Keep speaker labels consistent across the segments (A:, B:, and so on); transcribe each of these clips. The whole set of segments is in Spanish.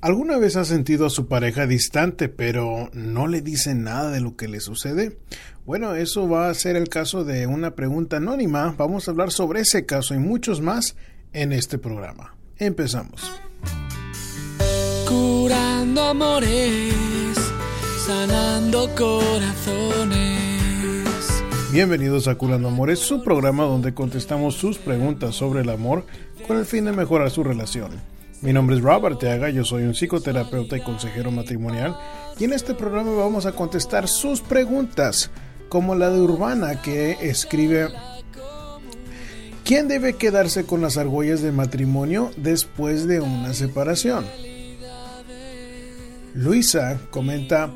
A: ¿Alguna vez ha sentido a su pareja distante pero no le dice nada de lo que le sucede? Bueno, eso va a ser el caso de una pregunta anónima. Vamos a hablar sobre ese caso y muchos más en este programa. Empezamos.
B: Curando amores, sanando corazones.
A: Bienvenidos a Curando Amores, su programa donde contestamos sus preguntas sobre el amor con el fin de mejorar su relación. Mi nombre es Robert Teaga, yo soy un psicoterapeuta y consejero matrimonial y en este programa vamos a contestar sus preguntas, como la de Urbana que escribe ¿Quién debe quedarse con las argollas de matrimonio después de una separación? Luisa comenta,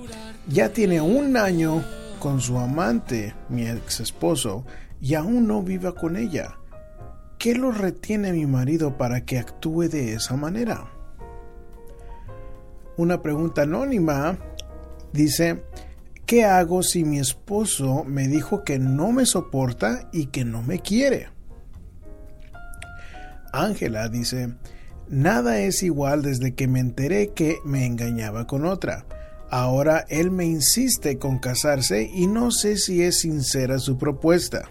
A: ya tiene un año con su amante, mi ex esposo, y aún no viva con ella. ¿Qué lo retiene mi marido para que actúe de esa manera? Una pregunta anónima dice, ¿qué hago si mi esposo me dijo que no me soporta y que no me quiere? Ángela dice, nada es igual desde que me enteré que me engañaba con otra. Ahora él me insiste con casarse y no sé si es sincera su propuesta.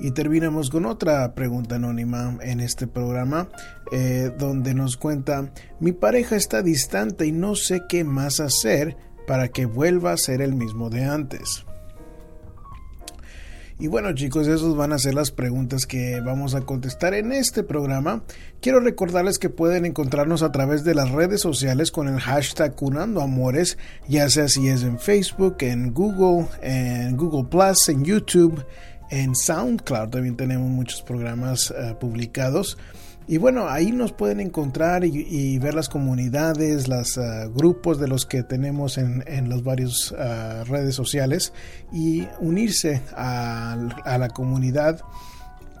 A: Y terminamos con otra pregunta anónima en este programa, eh, donde nos cuenta, mi pareja está distante y no sé qué más hacer para que vuelva a ser el mismo de antes. Y bueno chicos, esas van a ser las preguntas que vamos a contestar en este programa. Quiero recordarles que pueden encontrarnos a través de las redes sociales con el hashtag Cunando Amores, ya sea si es en Facebook, en Google, en Google Plus, en YouTube en SoundCloud también tenemos muchos programas eh, publicados. Y bueno, ahí nos pueden encontrar y, ver las comunidades, los eh, grupos de los que tenemos en, en las varias eh, redes sociales y unirse a, a, la comunidad.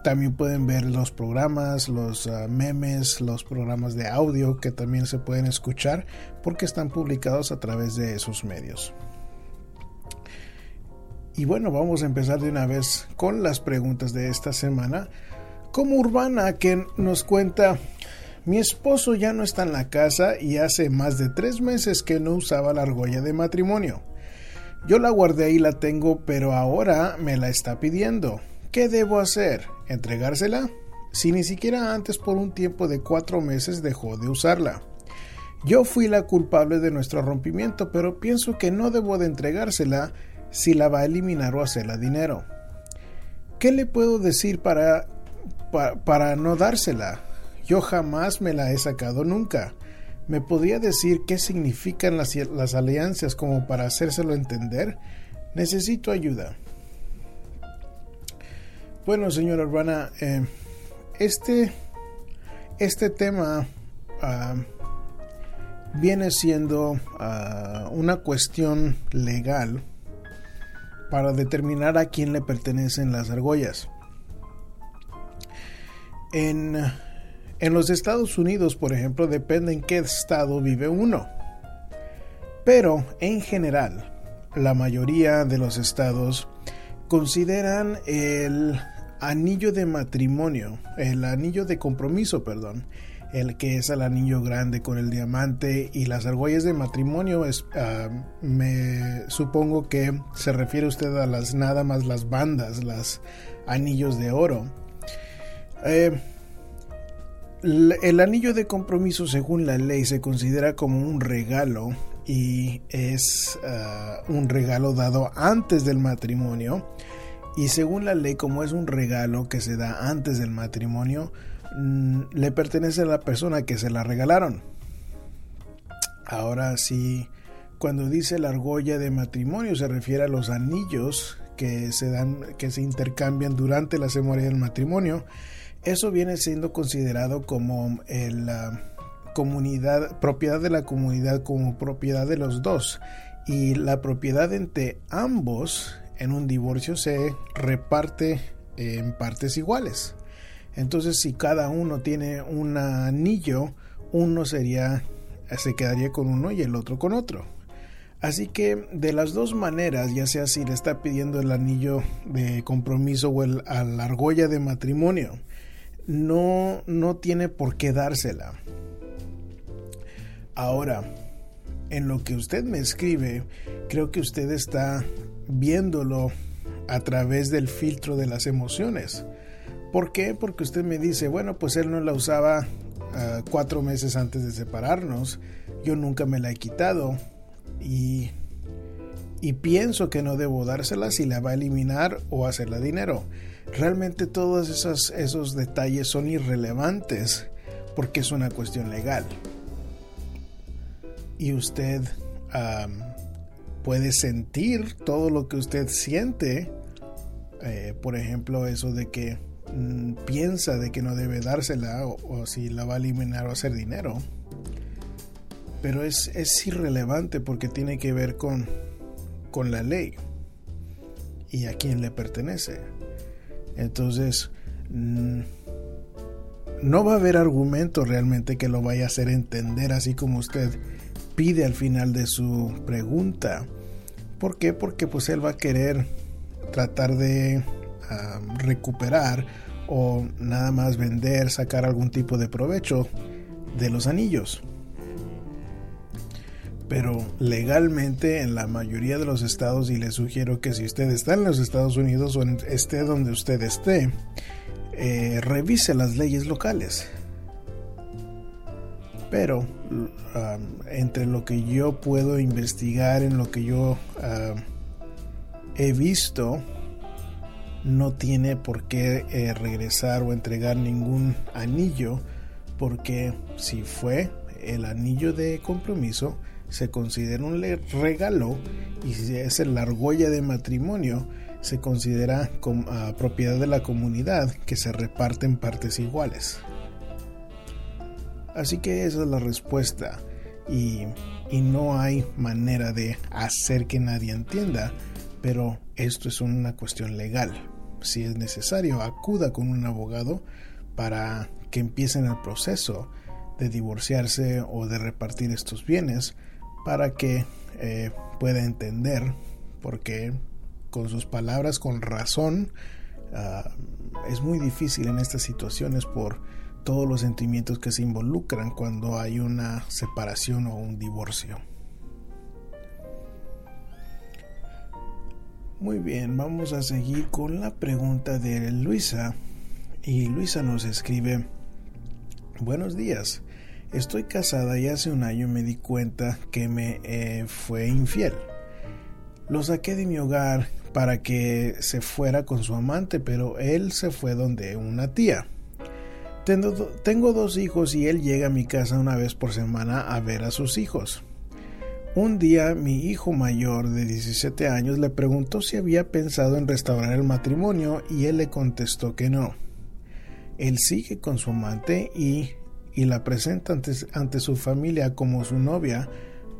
A: También pueden ver los programas, los memes, los programas de audio que también se pueden escuchar porque están publicados a través de esos medios. Y bueno, vamos a empezar de una vez con las preguntas de esta semana. Como Urbana que nos cuenta, mi esposo ya no está en la casa y hace más de tres meses que no usaba la argolla de matrimonio. Yo la guardé y la tengo, pero ahora me la está pidiendo. ¿Qué debo hacer? ¿Entregársela? Si ni siquiera antes por un tiempo de cuatro meses dejó de usarla. Yo fui la culpable de nuestro rompimiento, pero pienso que no debo de entregársela si la va a eliminar o hacerla dinero. ¿Qué le puedo decir para, para, no dársela? Yo jamás me la he sacado nunca. ¿Me podría decir qué significan las, las alianzas como para hacérselo entender? Necesito ayuda. Bueno, señora Urbana, eh, este, este tema ah, viene siendo ah, una cuestión legal para determinar a quién le pertenecen las argollas. En, en los Estados Unidos, por ejemplo, depende en qué estado vive uno. Pero, en general, la mayoría de los estados consideran el anillo de matrimonio, el anillo de compromiso, perdón, el que es el anillo grande con el diamante y las argollas de matrimonio es, ah, me supongo que se refiere usted a las nada más las bandas las anillos de oro. Eh, el anillo de compromiso según la ley se considera como un regalo y es ah, un regalo dado antes del matrimonio. Y según la ley como es un regalo que se da antes del matrimonio le pertenece a la persona que se la regalaron. Ahora sí, cuando dice la argolla de matrimonio se refiere a los anillos que se dan, que se intercambian durante la ceremonia del matrimonio. Eso viene siendo considerado como la comunidad, propiedad de la comunidad como propiedad de los dos. Y la propiedad entre ambos en un divorcio se reparte en partes iguales. Entonces, si cada uno tiene un anillo, uno sería se quedaría con uno y el otro con otro. Así que de las dos maneras, ya sea si le está pidiendo el anillo de compromiso o el, a la argolla de matrimonio, no, no tiene por qué dársela. Ahora, en lo que usted me escribe, creo que usted está viéndolo a través del filtro de las emociones. ¿Por qué? Porque usted me dice, bueno, pues él no la usaba ah, cuatro meses antes de separarnos, yo nunca me la he quitado y, y pienso que no debo dársela si la va a eliminar o hacerla dinero. Realmente todos esos, esos detalles son irrelevantes porque es una cuestión legal. Y usted puede sentir todo lo que usted siente. Eh, por ejemplo, eso de que mm, piensa de que no debe dársela o, si la va a eliminar o hacer dinero. Pero es, es irrelevante porque tiene que ver con, con la ley y a quién le pertenece. Entonces, mm, no va a haber argumento realmente que lo vaya a hacer entender así como usted pide al final de su pregunta. ¿Por qué? Porque pues él va a querer tratar de recuperar o nada más vender, sacar algún tipo de provecho de los anillos. Pero legalmente en la mayoría de los estados, y le sugiero que si usted está en los Estados Unidos o esté donde usted esté, eh, revise las leyes locales. Pero entre lo que yo puedo investigar, en lo que yo he visto, no tiene por qué eh, regresar o entregar ningún anillo, porque si fue el anillo de compromiso, se considera un regalo y si es la argolla de matrimonio, se considera como, propiedad de la comunidad que se reparte en partes iguales. Así que esa es la respuesta y, y no hay manera de hacer que nadie entienda, pero esto es una cuestión legal. Si es necesario, acuda con un abogado para que empiecen el proceso de divorciarse o de repartir estos bienes para que eh, pueda entender porque con sus palabras con razón ah, es muy difícil en estas situaciones por todos los sentimientos que se involucran cuando hay una separación o un divorcio. Muy bien, vamos a seguir con la pregunta de Luisa. Y Luisa nos escribe, buenos días, estoy casada y hace un año me di cuenta que me eh, fue infiel. Lo saqué de mi hogar para que se fuera con su amante, pero él se fue donde una tía. Tengo, dos hijos y él llega a mi casa una vez por semana a ver a sus hijos. Un día mi hijo mayor de 17 años le preguntó si había pensado en restaurar el matrimonio y él le contestó que no. Él sigue con su amante y, y la presenta ante, ante, su familia como su novia,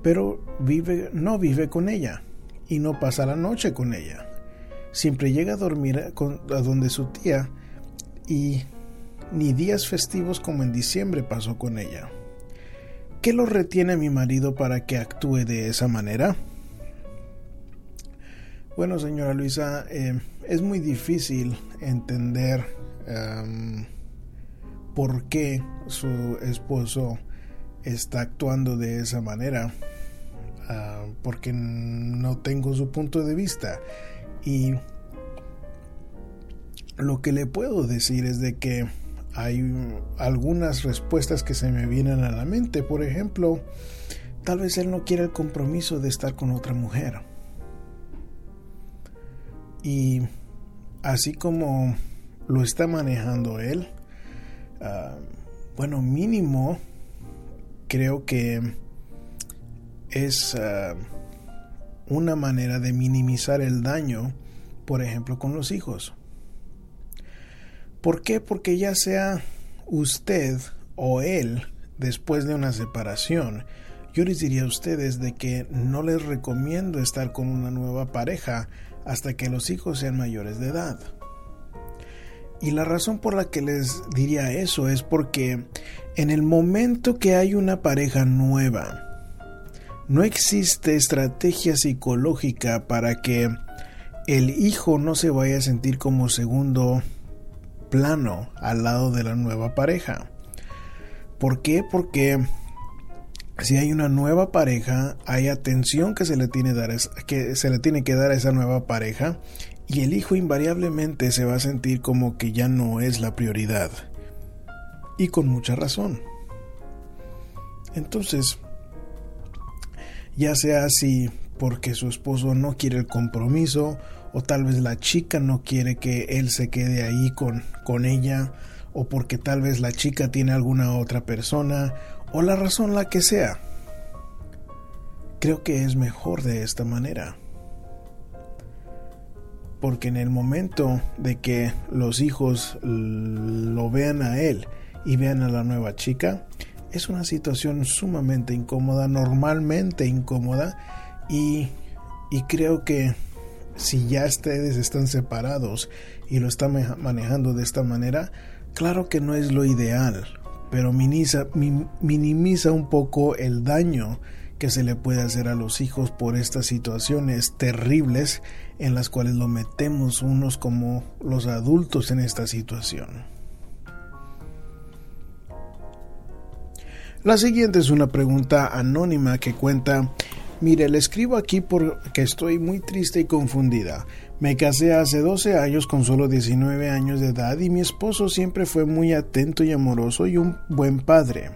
A: pero vive, no vive con ella y no pasa la noche con ella. Siempre llega a dormir a donde su tía y ni días festivos como en diciembre pasó con ella. ¿Qué lo retiene a mi marido para que actúe de esa manera? Bueno, señora Luisa, eh, es muy difícil entender em, por qué su esposo está actuando de esa manera, ah, porque no tengo su punto de vista. Y lo que le puedo decir es de que hay algunas respuestas que se me vienen a la mente. Por ejemplo, tal vez él no quiere el compromiso de estar con otra mujer. Y así como lo está manejando él, ah, bueno, mínimo creo que es ah, una manera de minimizar el daño, por ejemplo, con los hijos. ¿Por qué? Porque ya sea usted o él, después de una separación, yo les diría a ustedes de que no les recomiendo estar con una nueva pareja hasta que los hijos sean mayores de edad. Y la razón por la que les diría eso es porque en el momento que hay una pareja nueva, no existe estrategia psicológica para que el hijo no se vaya a sentir como segundo plano al lado de la nueva pareja. ¿Por qué? Porque si hay una nueva pareja, hay atención que se le tiene, que, se le tiene que dar a esa nueva pareja y el hijo invariablemente se va a sentir como que ya no es la prioridad. Y con mucha razón. Entonces, ya sea así porque su esposo no quiere el compromiso o tal vez la chica no quiere que él se quede ahí con, con ella o porque tal vez la chica tiene alguna otra persona o la razón la que sea. Creo que es mejor de esta manera. Porque en el momento de que los hijos lo vean a él y vean a la nueva chica, es una situación sumamente incómoda, normalmente incómoda, y, y creo que si ya ustedes están separados y lo están manejando de esta manera, claro que no es lo ideal, pero minimiza, un poco el daño que se le puede hacer a los hijos por estas situaciones terribles en las cuales lo metemos unos como los adultos en esta situación. La siguiente es una pregunta anónima que cuenta, mire, le escribo aquí porque estoy muy triste y confundida. Me casé hace 12 años con solo 19 años de edad y mi esposo siempre fue muy atento y amoroso y un buen padre.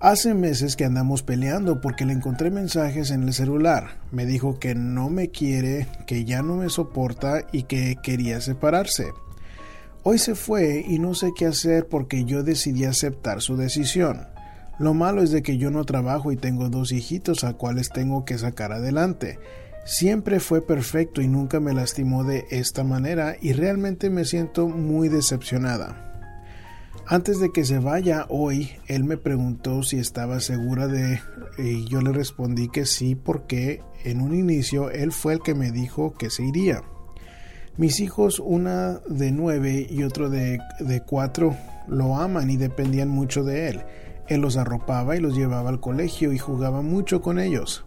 A: Hace meses que andamos peleando porque le encontré mensajes en el celular. Me dijo que no me quiere, que ya no me soporta y que quería separarse. Hoy se fue y no sé qué hacer porque yo decidí aceptar su decisión. Lo malo es de que yo no trabajo y tengo dos hijitos a cuales tengo que sacar adelante. Siempre fue perfecto y nunca me lastimó de esta manera y realmente me siento muy decepcionada. Antes de que se vaya hoy, él me preguntó si estaba segura de... y yo le respondí que sí porque en un inicio él fue el que me dijo que se iría. Mis hijos, una de nueve y otro de, de cuatro, lo aman y dependían mucho de él. Él los arropaba y los llevaba al colegio y jugaba mucho con ellos.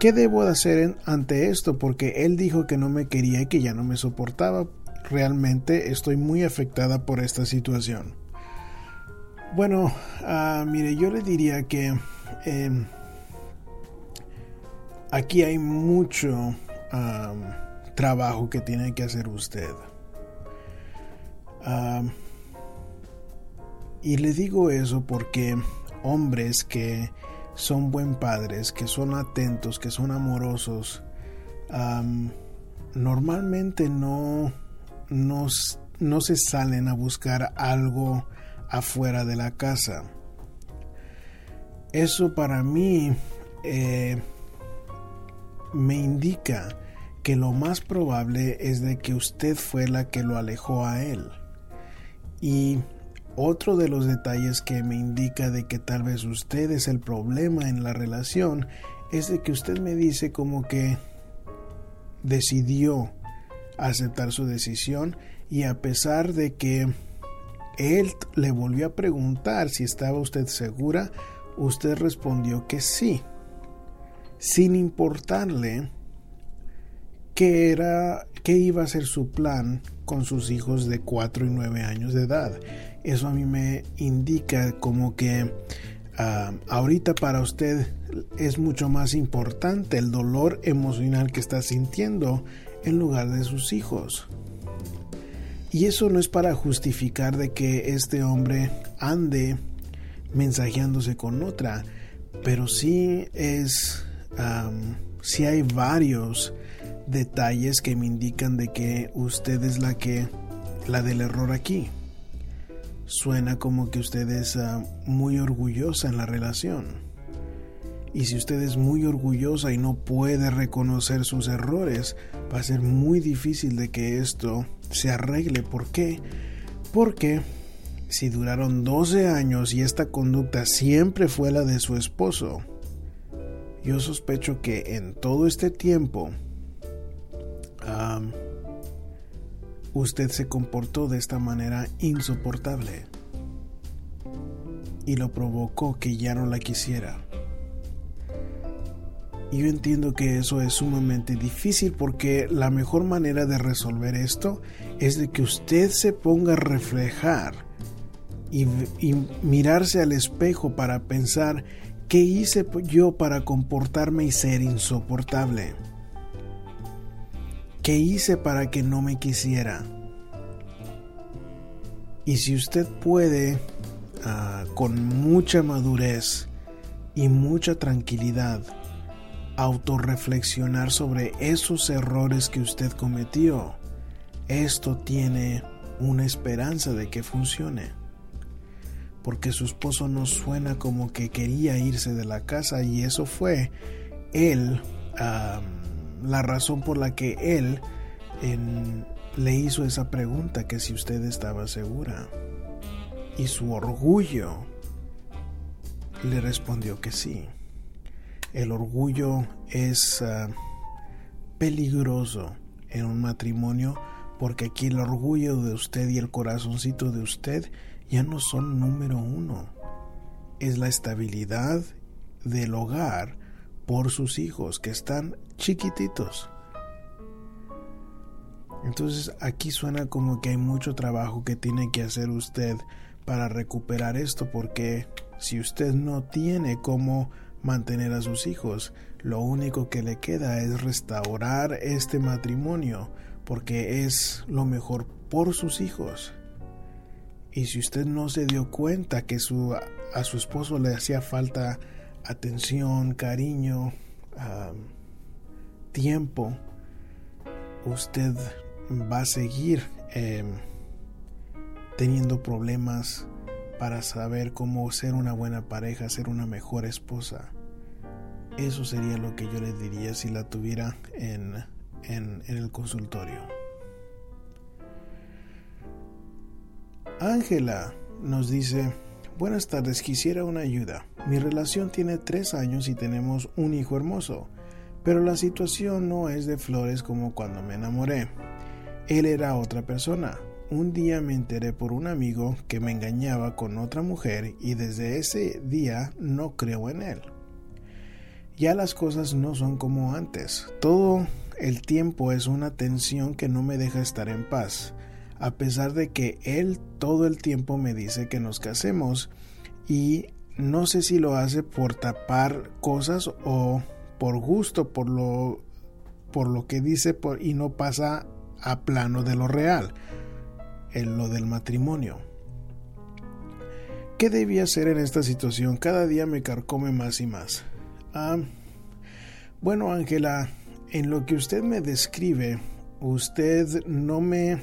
A: ¿Qué debo de hacer ante esto? Porque él dijo que no me quería y que ya no me soportaba. Realmente estoy muy afectada por esta situación. Bueno, ah, mire, yo le diría que em, aquí hay mucho trabajo que tiene que hacer usted. Y le digo eso porque hombres que son buen padres, que son atentos, que son amorosos, normalmente no, no, no, se salen a buscar algo afuera de la casa. Eso para mí eh, me indica que lo más probable es de que usted fue la que lo alejó a él. Y otro de los detalles que me indica de que tal vez usted es el problema en la relación es de que usted me dice como que decidió aceptar su decisión y a pesar de que él le volvió a preguntar si estaba usted segura, usted respondió que sí, sin importarle qué era, qué iba a ser su plan con sus hijos de 4 y 9 años de edad eso a mí me indica como que ah, ahorita para usted es mucho más importante el dolor emocional que está sintiendo en lugar de sus hijos. Y eso no es para justificar de que este hombre ande mensajeándose con otra, pero sí es, si hay varios detalles que me indican de que usted es la que, la del error aquí suena como que usted es ah, muy orgullosa en la relación. Y si usted es muy orgullosa y no puede reconocer sus errores, va a ser muy difícil de que esto se arregle. ¿Por qué? Porque si duraron 12 años y esta conducta siempre fue la de su esposo, yo sospecho que en todo este tiempo usted se comportó de esta manera insoportable y lo provocó que ya no la quisiera. Yo entiendo que eso es sumamente difícil porque la mejor manera de resolver esto es de que usted se ponga a reflejar y mirarse al espejo para pensar ¿Qué hice yo para comportarme y ser insoportable? ¿Qué hice para que no me quisiera? Y si usted puede, ah, con mucha madurez y mucha tranquilidad, autorreflexionar sobre esos errores que usted cometió, esto tiene una esperanza de que funcione. Porque su esposo no suena como que quería irse de la casa y eso fue él, la razón por la que él le hizo esa pregunta que si usted estaba segura. Y su orgullo le respondió que sí. El orgullo es ah, peligroso en un matrimonio porque aquí el orgullo de usted y el corazoncito de usted ya no son número uno. Es la estabilidad del hogar por sus hijos que están chiquititos. Entonces aquí suena como que hay mucho trabajo que tiene que hacer usted para recuperar esto porque si usted no tiene cómo mantener a sus hijos, lo único que le queda es restaurar este matrimonio porque es lo mejor por sus hijos. Y si usted no se dio cuenta que su, a su esposo le hacía falta atención, cariño, tiempo, usted va a seguir em, teniendo problemas para saber cómo ser una buena pareja, ser una mejor esposa. Eso sería lo que yo le diría si la tuviera en en, el consultorio. Ángela nos dice, buenas tardes, quisiera una ayuda. Mi relación tiene tres años y tenemos un hijo hermoso, pero la situación no es de flores como cuando me enamoré. Él era otra persona. Un día me enteré por un amigo que me engañaba con otra mujer y desde ese día no creo en él. Ya las cosas no son como antes. Todo el tiempo es una tensión que no me deja estar en paz, a pesar de que él todo el tiempo me dice que nos casemos y no sé si lo hace por tapar cosas o por gusto, por lo, por lo que dice y no pasa a plano de lo real, en lo del matrimonio. ¿Qué debía hacer en esta situación? Cada día me carcome más y más. Ah, bueno, Ángela, en lo que usted me describe, usted no me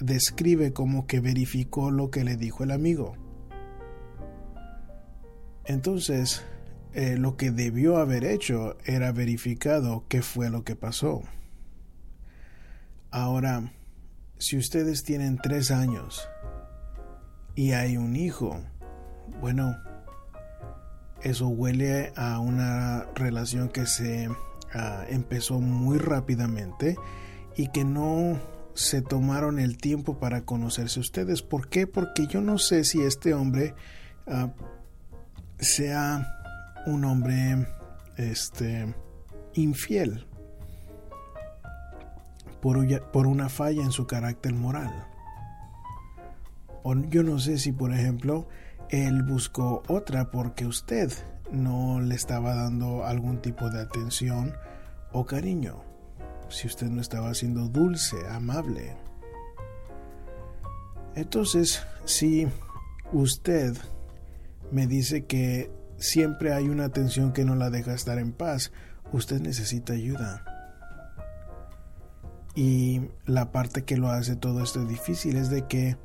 A: describe como que verificó lo que le dijo el amigo. Entonces, eh, lo que debió haber hecho era verificado qué fue lo que pasó. Ahora, si ustedes tienen tres años y hay un hijo, bueno, eso huele a una relación que se Ah, empezó muy rápidamente y que no se tomaron el tiempo para conocerse ustedes. ¿Por qué? Porque yo no sé si este hombre ah, sea un hombre este infiel por, una falla en su carácter moral. O yo no sé si, por ejemplo, él buscó otra porque usted no le estaba dando algún tipo de atención o cariño, si usted no estaba siendo dulce, amable. Entonces, si usted me dice que siempre hay una tensión que no la deja estar en paz, usted necesita ayuda. Y la parte que lo hace todo esto difícil es de que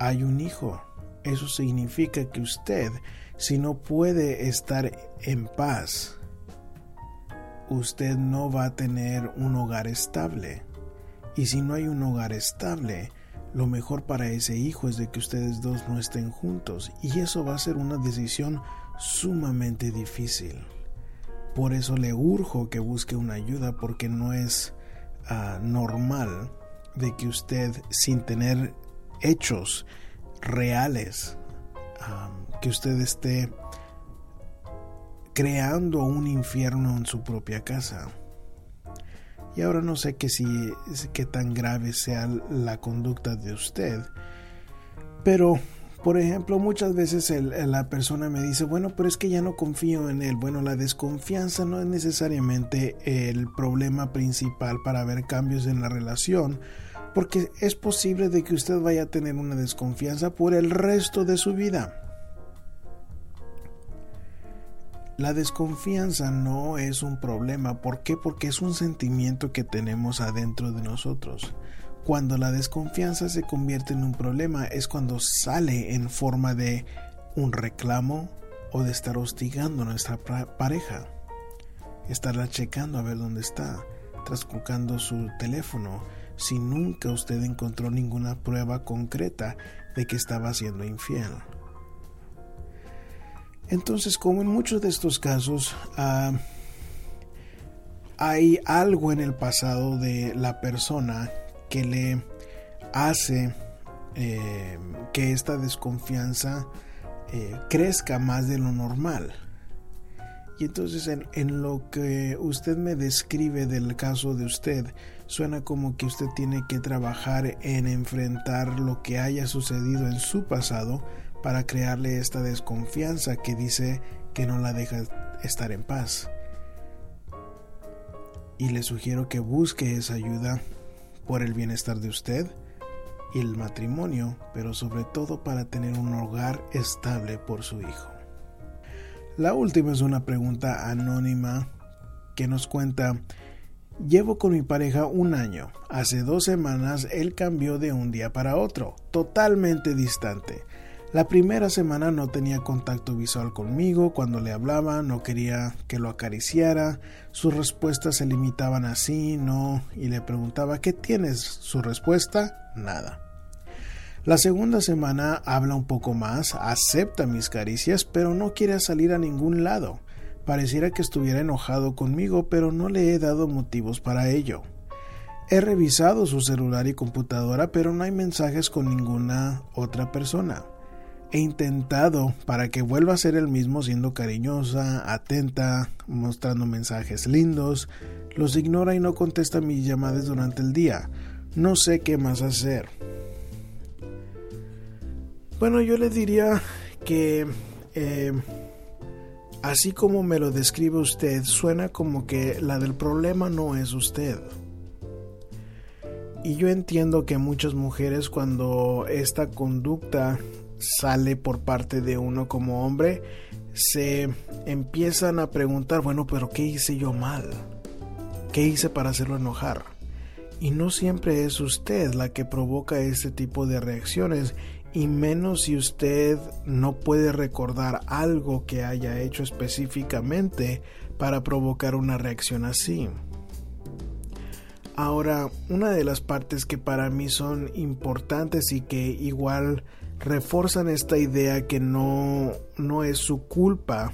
A: hay un hijo. Eso significa que usted si no puede estar en paz, usted no va a tener un hogar estable. Y si no hay un hogar estable, lo mejor para ese hijo es de que ustedes dos no estén juntos. Y eso va a ser una decisión sumamente difícil. Por eso le urjo que busque una ayuda porque no es ah, normal de que usted sin tener hechos reales que usted esté creando un infierno en su propia casa. Y ahora no sé que si qué tan grave sea la conducta de usted, pero Por ejemplo, muchas veces la persona me dice, bueno, pero es que ya no confío en él. Bueno, la desconfianza no es necesariamente el problema principal para ver cambios en la relación, porque es posible de que usted vaya a tener una desconfianza por el resto de su vida. La desconfianza no es un problema. ¿Por qué? Porque es un sentimiento que tenemos adentro de nosotros. Cuando la desconfianza se convierte en un problema es cuando sale en forma de un reclamo o de estar hostigando a nuestra pareja. Estarla checando a ver dónde está, trasculcando su teléfono, si nunca usted encontró ninguna prueba concreta de que estaba siendo infiel. Entonces, como en muchos de estos casos, ah, hay algo en el pasado de la persona que le hace eh, que esta desconfianza eh, crezca más de lo normal. Y entonces en, en, lo que usted me describe del caso de usted, suena como que usted tiene que trabajar en enfrentar lo que haya sucedido en su pasado para crearle esta desconfianza que dice que no la deja estar en paz. Y le sugiero que busque esa ayuda por el bienestar de usted y el matrimonio, pero sobre todo para tener un hogar estable por su hijo. La última es una pregunta anónima que nos cuenta, llevo con mi pareja un año, hace dos semanas él cambió de un día para otro, totalmente distante. La primera semana no tenía contacto visual conmigo, cuando le hablaba no quería que lo acariciara, sus respuestas se limitaban a sí, no, y le preguntaba ¿qué tienes? Su respuesta, nada. La segunda semana habla un poco más, acepta mis caricias, pero no quiere salir a ningún lado. Pareciera que estuviera enojado conmigo, pero no le he dado motivos para ello. He revisado su celular y computadora, pero no hay mensajes con ninguna otra persona. He intentado para que vuelva a ser el mismo siendo cariñosa, atenta, mostrando mensajes lindos. Los ignora y no contesta mis llamadas durante el día. No sé qué más hacer. Bueno, yo le diría que eh, así como me lo describe usted, suena como que la del problema no es usted. Y yo entiendo que muchas mujeres cuando esta conducta sale por parte de uno como hombre, se empiezan a preguntar, bueno, pero ¿qué hice yo mal? ¿Qué hice para hacerlo enojar? Y no siempre es usted la que provoca ese tipo de reacciones, y menos si usted no puede recordar algo que haya hecho específicamente para provocar una reacción así. Ahora, una de las partes que para mí son importantes y que igual reforzan esta idea que no, no es su culpa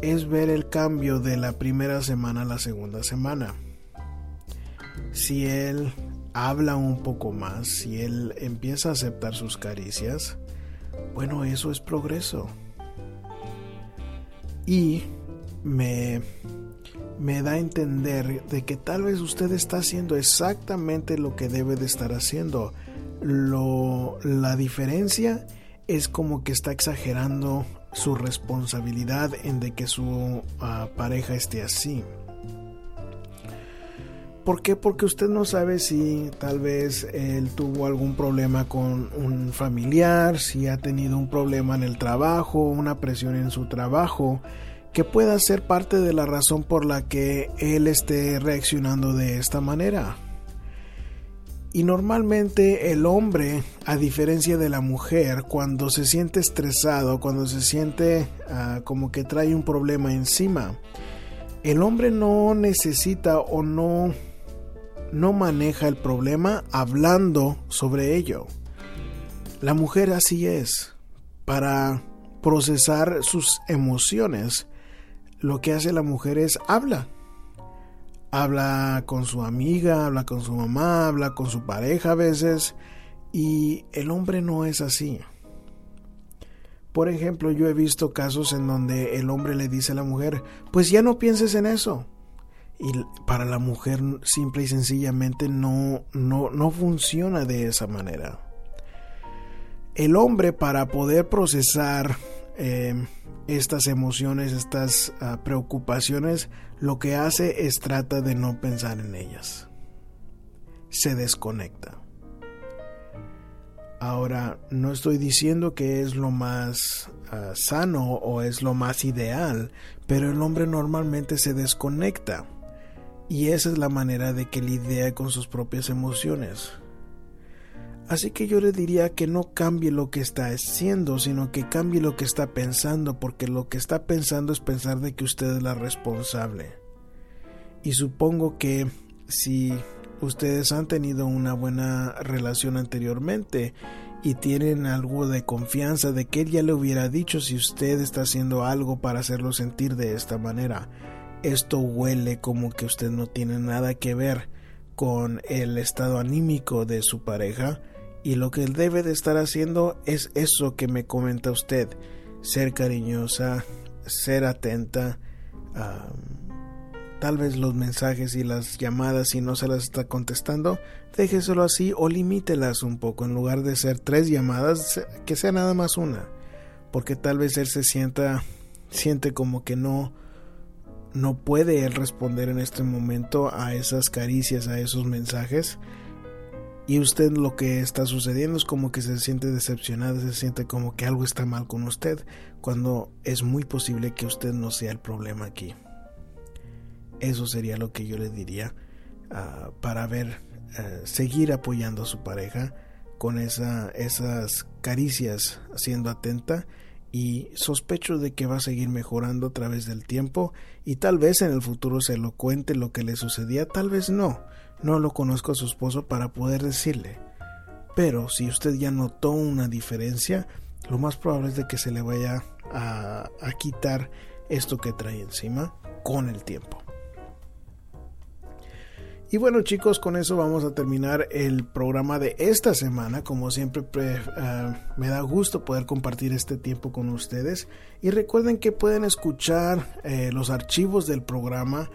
A: es ver el cambio de la primera semana a la segunda semana. Si él habla un poco más, si él empieza a aceptar sus caricias, bueno, eso es progreso. Y me, me da a entender de que tal vez usted está haciendo exactamente lo que debe de estar haciendo lo, la diferencia es como que está exagerando su responsabilidad en de que su ah, pareja esté así. ¿Por qué? Porque usted no sabe si tal vez él tuvo algún problema con un familiar, si ha tenido un problema en el trabajo, una presión en su trabajo, que pueda ser parte de la razón por la que él esté reaccionando de esta manera. Y normalmente el hombre, a diferencia de la mujer, cuando se siente estresado, cuando se siente ah, como que trae un problema encima, el hombre no necesita o no, no maneja el problema hablando sobre ello. La mujer así es. Para procesar sus emociones, lo que hace la mujer es habla habla con su amiga, habla con su mamá, habla con su pareja a veces y el hombre no es así. Por ejemplo, yo he visto casos en donde el hombre le dice a la mujer, pues ya no pienses en eso. Y para la mujer simple y sencillamente no, no, no funciona de esa manera. El hombre para poder procesar eh, estas emociones, estas uh, preocupaciones, lo que hace es trata de no pensar en ellas. Se desconecta. Ahora, no estoy diciendo que es lo más uh, sano o es lo más ideal, pero el hombre normalmente se desconecta. Y esa es la manera de que lidia con sus propias emociones. Así que yo le diría que no cambie lo que está haciendo, sino que cambie lo que está pensando, porque lo que está pensando es pensar de que usted es la responsable. Y supongo que si ustedes han tenido una buena relación anteriormente y tienen algo de confianza de que él ya le hubiera dicho si usted está haciendo algo para hacerlo sentir de esta manera. Esto huele como que usted no tiene nada que ver con el estado anímico de su pareja y lo que él debe de estar haciendo es eso que me comenta usted, ser cariñosa, ser atenta, Tal vez los mensajes y las llamadas, si no se las está contestando, déjeselo así o limítelas un poco. En lugar de ser tres llamadas, que sea nada más una. Porque tal vez él se sienta, siente como que no, no puede él responder en este momento a esas caricias, a esos mensajes. Y usted lo que está sucediendo es como que se siente decepcionada, se siente como que algo está mal con usted, cuando es muy posible que usted no sea el problema aquí. Eso sería lo que yo le diría uh, para ver, uh, seguir apoyando a su pareja con esa, esas caricias, siendo atenta y sospecho de que va a seguir mejorando a través del tiempo y tal vez en el futuro se lo cuente lo que le sucedía, tal vez no. No lo conozco a su esposo para poder decirle. Pero si usted ya notó una diferencia, lo más probable es de que se le vaya a, a quitar esto que trae encima con el tiempo. Y bueno chicos, con eso vamos a terminar el programa de esta semana. Como siempre, uh, me da gusto poder compartir este tiempo con ustedes. Y recuerden que pueden escuchar eh, los archivos del programa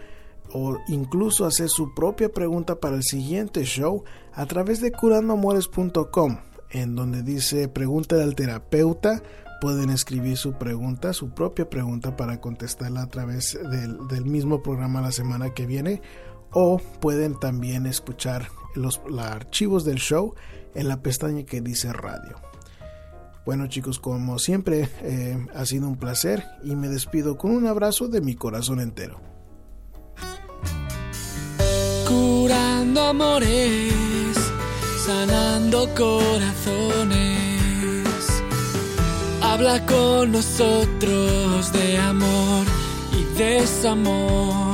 A: o incluso hacer su propia pregunta para el siguiente show a través de curandoamores.com, en donde dice pregunta del terapeuta. Pueden escribir su pregunta, su propia pregunta para contestarla a través del mismo programa la semana que viene o pueden también escuchar los, archivos del show en la pestaña que dice radio. Bueno chicos, como siempre eh, ha sido un placer y me despido con un abrazo de mi corazón entero.
B: Curando amores, sanando corazones. Habla con nosotros de amor y desamor